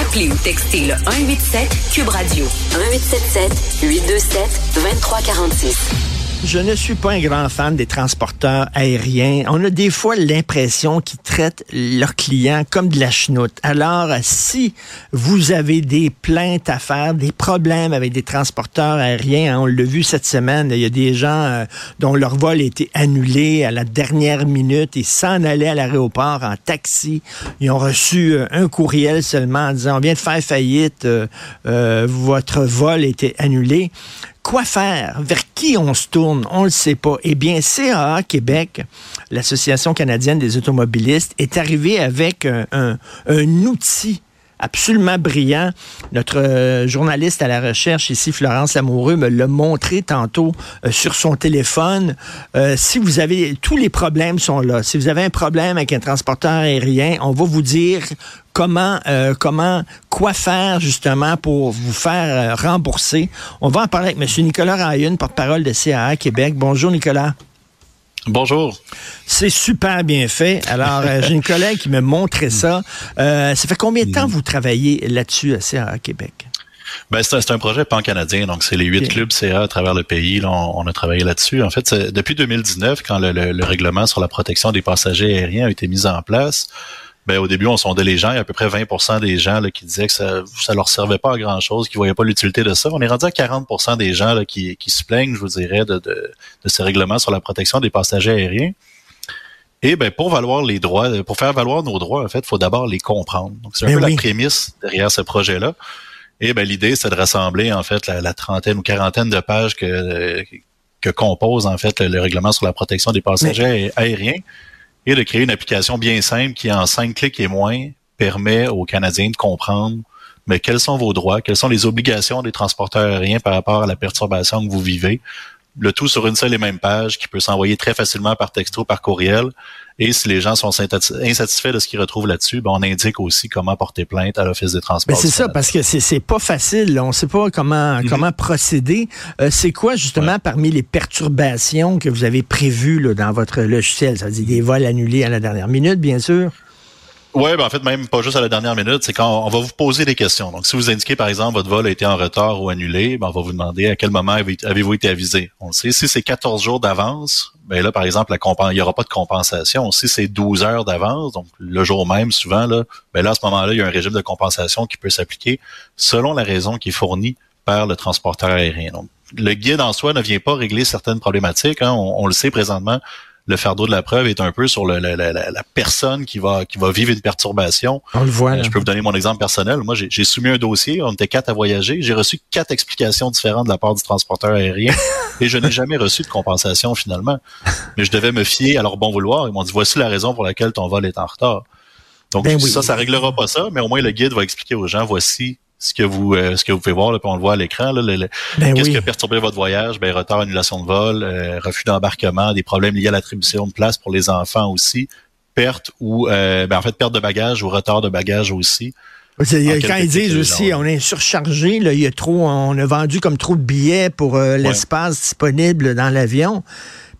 Appelez ou textez le 187 Cube Radio 1877 827 2346. Je ne suis pas un grand fan des transporteurs aériens. On a des fois l'impression qu'ils traitent leurs clients comme de la chenoute. Alors, si vous avez des plaintes à faire, des problèmes avec des transporteurs aériens, hein, on l'a vu cette semaine, il y a des gens euh, dont leur vol a été annulé à la dernière minute. Ils s'en allaient à l'aéroport en taxi. Ils ont reçu euh, un courriel seulement en disant, on vient de faire faillite, euh, votre vol a été annulé. Quoi faire? Vers qui on se tourne? On ne le sait pas. Eh bien, CAA Québec, l'Association canadienne des automobilistes, est arrivée avec un, outil absolument brillant. Notre euh, journaliste à la recherche ici, Florence Amoureux, me l'a montré tantôt euh, sur son téléphone. Euh, si vous avez tous les problèmes sont là. Si vous avez un problème avec un transporteur aérien, on va vous dire comment, comment, quoi faire justement pour vous faire rembourser. On va en parler avec M. Nicolas Rayun, porte-parole de CAA Québec. Bonjour, Nicolas. Bonjour. C'est super bien fait. Alors, j'ai une collègue qui me montrait ça. ça fait combien de temps vous travaillez là-dessus à CAA Québec? Ben, c'est un, projet pan-canadien, donc c'est les huit clubs CA à travers le pays. Là, on, a travaillé là-dessus. En fait, depuis 2019, quand le, règlement sur la protection des passagers aériens a été mis en place, ben, au début, on sondait les gens. Il y a à peu près 20% des gens là, qui disaient que ça ça leur servait pas à grand-chose, qu'ils voyaient pas l'utilité de ça. On est rendu à 40% des gens là, qui, qui se plaignent, je vous dirais, de, de, de ce règlement sur la protection des passagers aériens. Et ben pour valoir les droits, pour faire valoir nos droits, en fait, il faut d'abord les comprendre. Donc c'est un ben peu la prémisse derrière ce projet-là. Et ben l'idée, c'est de rassembler en fait la, trentaine ou quarantaine de pages que que compose en fait le, règlement sur la protection des passagers aériens et de créer une application bien simple qui, en cinq clics et moins, permet aux Canadiens de comprendre mais quels sont vos droits, quelles sont les obligations des transporteurs aériens par rapport à la perturbation que vous vivez. Le tout sur une seule et même page qui peut s'envoyer très facilement par texto, par courriel. Et si les gens sont insatisfaits de ce qu'ils retrouvent là-dessus, ben on indique aussi comment porter plainte à l'Office des transports. c'est ça, parce que c'est pas facile. On ne sait pas comment, mhm. comment procéder. Euh, c'est quoi, justement, parmi les perturbations que vous avez prévues là, dans votre logiciel? Ça veut dire des vols annulés à la dernière minute, bien sûr? Oui, ben en fait, même pas juste à la dernière minute, c'est quand on va vous poser des questions. Donc, si vous indiquez, par exemple, votre vol a été en retard ou annulé, ben, on va vous demander à quel moment avez-vous été avisé. On sait, si c'est 14 jours d'avance, ben là, par exemple, il n'y aura pas de compensation. Si c'est 12 heures d'avance, donc le jour même, souvent, là, ben là, à ce moment-là, il y a un régime de compensation qui peut s'appliquer selon la raison qui est fournie par le transporteur aérien. Donc, le guide en soi ne vient pas régler certaines problématiques. Hein. on le sait présentement, le fardeau de la preuve est un peu sur le, la, personne qui va qui va vivre une perturbation. On le voit. Euh, je peux vous donner mon exemple personnel. Moi, j'ai soumis un dossier, on était quatre à voyager, j'ai reçu quatre explications différentes de la part du transporteur aérien et je n'ai jamais reçu de compensation finalement. Mais je devais me fier à leur bon vouloir. Ils m'ont dit voici la raison pour laquelle ton vol est en retard. Donc ben ça, ça réglera pas ça, mais au moins le guide va expliquer aux gens voici ce que vous euh, ce que vous pouvez voir, là, puis on le voit à l'écran. Ben qu'est-ce qui a perturbé votre voyage? Ben, retard, annulation de vol, euh, refus d'embarquement, des problèmes liés à l'attribution de place pour les enfants aussi, perte ou euh, ben, en fait perte de bagages ou retard de bagages aussi. quand ils disent aussi, on est surchargé, là, il y a trop, on a vendu comme trop de billets pour l'espace disponible dans l'avion.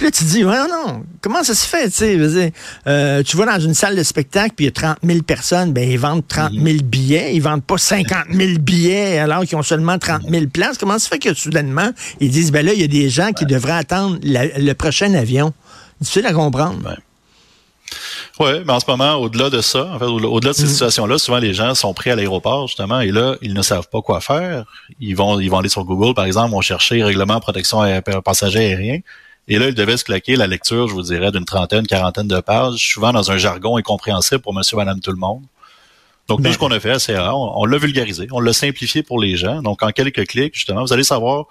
Puis là, tu dis, ouais, non, comment ça se fait, tu sais? Euh, tu vas dans une salle de spectacle, puis il y a 30 000 personnes, ben ils vendent 30 000 mhm. billets, ils vendent pas 50 000 billets alors qu'ils ont seulement 30 000 places. Comment ça se fait que soudainement, ils disent, ben là, il y a des gens qui devraient attendre le prochain avion? Difficile à comprendre. Oui, mais en ce moment, au-delà de ça, en fait, au-delà de cette mm. situation-là, souvent les gens sont pris à l'aéroport, justement, et là, ils ne savent pas quoi faire. Ils vont, ils vont aller sur Google, par exemple, vont chercher règlement protection passager aérien. Et là, ils devaient se claquer la lecture, je vous dirais, d'une trentaine, quarantaine de pages, souvent dans un jargon incompréhensible pour monsieur, madame, tout le monde. Donc, tout ce qu'on a fait c'est on, on l'a vulgarisé, on l'a simplifié pour les gens. Donc, en quelques clics, justement, vous allez savoir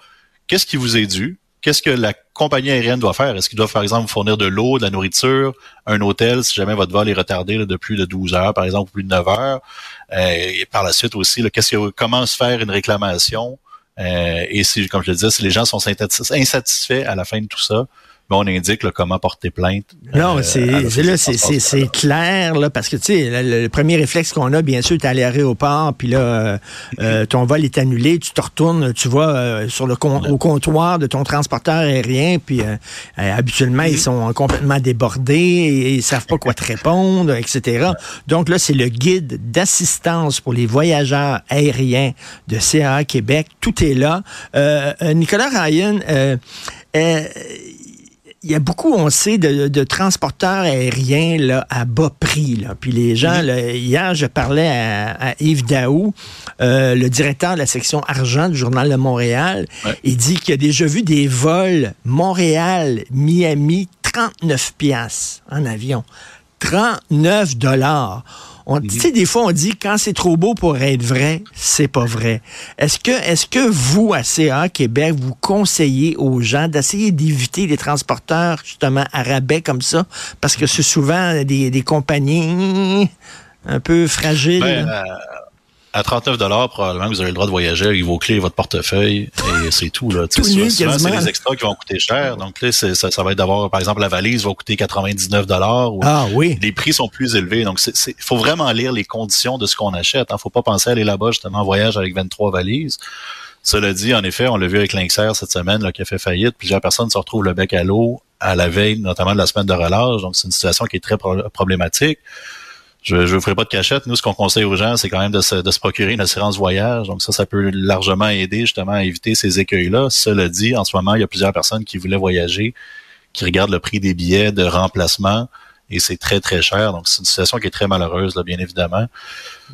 qu'est-ce qui vous est dû, qu'est-ce que la compagnie aérienne doit faire? Est-ce qu'il doit, par exemple, fournir de l'eau, de la nourriture, un hôtel si jamais votre vol est retardé de plus de 12 heures, par exemple, ou plus de 9 heures? Euh, et par la suite aussi, qu'est-ce que, comment se faire une réclamation? Euh, et si, comme je le disais, si les gens sont insatisfaits à la fin de tout ça, on indique comment porter plainte. Non, euh, c'est c'est clair là parce que tu sais le, premier réflexe qu'on a bien sûr tu es à l'aéroport puis là euh, euh, ton vol est annulé, tu te retournes, tu vas sur le au comptoir de ton transporteur aérien puis habituellement ils sont complètement débordés et ils savent pas quoi te répondre, etc. Donc là c'est le guide d'assistance pour les voyageurs aériens de CAA Québec, tout est là. Nicolas Ryan il y a beaucoup, on sait, de, transporteurs aériens là, à bas prix. Là. Puis les gens, hier, je parlais à, Yves Daou, euh, le directeur de la section argent du Journal de Montréal. Il dit qu'il a déjà vu des vols Montréal-Miami 39 piastres en avion. 39 dollars. On, tu sais, des fois, on dit quand c'est trop beau pour être vrai, c'est pas vrai. Est-ce que, est-ce que vous, à CA Québec, vous conseillez aux gens d'essayer d'éviter les transporteurs, justement, arabais comme ça? Parce que c'est souvent des, des compagnies un peu fragiles. Ben, euh, à 39 dollars probablement vous avez le droit de voyager avec vos clés et votre portefeuille et c'est tout là. Tout souvent, c'est les extras qui vont coûter cher. Donc là, ça, ça va être d'avoir par exemple la valise va coûter 99 dollars. Ah oui. Les prix sont plus élevés. Donc il faut vraiment lire les conditions de ce qu'on achète. Hein. Faut pas penser à aller là-bas justement en voyage avec 23 valises. Cela dit, en effet, on l'a vu avec Lynxer cette semaine là, qui a fait faillite. Plusieurs personnes se retrouvent le bec à l'eau à la veille, notamment de la semaine de relâche. Donc c'est une situation qui est très problématique je ne vous ferai pas de cachette. Nous, ce qu'on conseille aux gens, c'est quand même de se, de se, procurer une assurance voyage. Donc ça, ça peut largement aider justement à éviter ces écueils-là. Cela dit, en ce moment, il y a plusieurs personnes qui voulaient voyager, qui regardent le prix des billets de remplacement et c'est très, très cher. Donc, c'est une situation qui est très malheureuse, là, bien évidemment.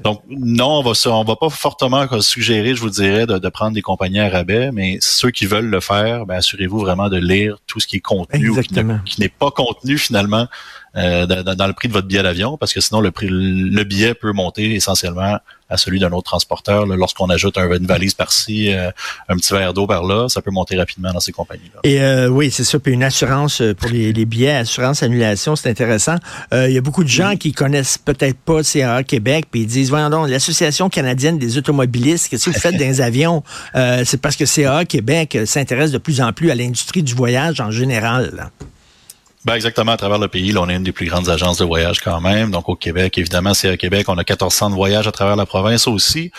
Donc, non, on va, on va pas fortement suggérer, je vous dirais, de, prendre des compagnies à rabais, mais ceux qui veulent le faire, ben, assurez-vous vraiment de lire tout ce qui est contenu ou qui n'est pas contenu finalement euh, dans, le prix de votre billet d'avion, parce que sinon le prix, le billet peut monter essentiellement à celui d'un autre transporteur. Lorsqu'on ajoute un, une valise par-ci, euh, un petit verre d'eau par-là, ça peut monter rapidement dans ces compagnies-là. Et euh, oui, c'est ça. Puis une assurance pour les, billets, assurance annulation, c'est intéressant. Il y a beaucoup de gens qui connaissent peut-être pas CAA Québec, puis ils disent, voyons donc, l'Association canadienne des automobilistes, qu'est-ce que vous faites dans les avions? c'est parce que CAA Québec s'intéresse de plus en plus à l'industrie du voyage en général. Ben exactement, à travers le pays, là, on est une des plus grandes agences de voyage quand même. Donc au Québec, évidemment, c'est à Québec, on a 1400 de voyages à travers la province aussi.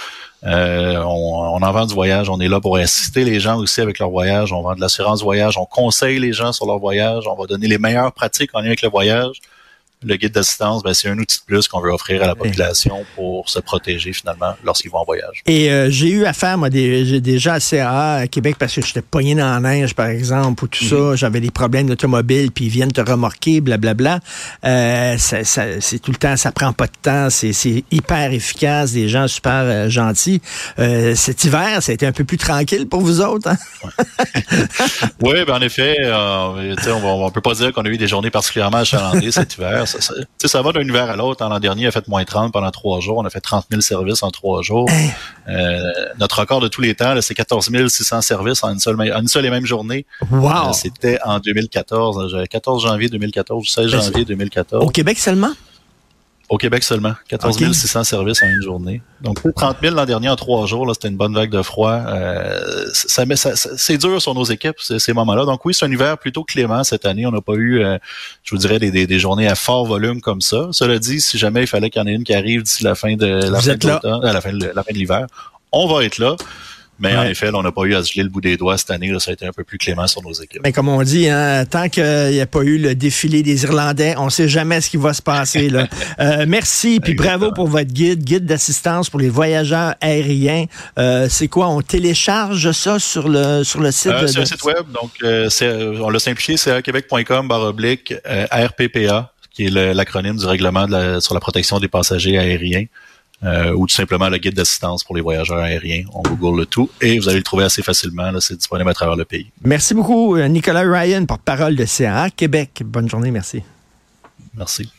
Euh, on, en vend du voyage, on est là pour assister les gens aussi avec leur voyage. On vend de l'assurance voyage, on conseille les gens sur leur voyage, on va donner les meilleures pratiques en lien avec le voyage le guide d'assistance, ben, c'est un outil de plus qu'on veut offrir à la population pour se protéger finalement lorsqu'ils vont en voyage. Et euh, j'ai eu affaire, moi, des, déjà à CAA à Québec parce que j'étais pogné dans la neige, par exemple, ou tout ça. Mhm. J'avais des problèmes d'automobile, puis ils viennent te remorquer, blablabla. Euh, c'est tout le temps, ça prend pas de temps, c'est hyper efficace, des gens super euh, gentils. Euh, cet hiver, ça a été un peu plus tranquille pour vous autres. Hein? oui, ben, en effet, on ne peut pas dire qu'on a eu des journées particulièrement achalandées cet hiver ça, ça, va d'un hiver à l'autre. L'an dernier, a fait moins 30 pendant trois jours. On a fait 30 000 services en trois jours. Euh, notre record de tous les temps, c'est 14 600 services en une seule, une seule et même journée. Wow. Euh, c'était en 2014, 14 janvier 2014, 16 janvier 2014. Au Québec seulement? Au Québec seulement. 14 600 services en une journée. Donc, 30 000 l'an dernier en trois jours, c'était une bonne vague de froid. Euh, ça, c'est dur sur nos équipes, ces, moments-là. Donc oui, c'est un hiver plutôt clément cette année. On n'a pas eu, euh, je vous dirais, des, des, journées à fort volume comme ça. Cela dit, si jamais il fallait qu'il y en ait une qui arrive d'ici la fin de la la fin de l'hiver, on va être là. Mais en effet, on n'a pas eu à se geler le bout des doigts cette année. ça a été un peu plus clément sur nos équipes. Mais comme on dit, hein, tant qu'il n'y a pas eu le défilé des Irlandais, on ne sait jamais ce qui va se passer. Là. Euh, merci, puis bravo pour votre guide, guide d'assistance pour les voyageurs aériens. Euh, c'est quoi? On télécharge ça sur le, sur le site? Euh, sur le site web. Donc, on l'a simplifié, c'est québec.com barre oblique RPPA qui est l'acronyme du règlement sur la protection des passagers aériens. Euh, ou tout simplement le guide d'assistance pour les voyageurs aériens. On google le tout et vous allez le trouver assez facilement. C'est disponible à travers le pays. Merci beaucoup, Nicolas Ryan, porte-parole de CA Québec. Bonne journée, merci. Merci.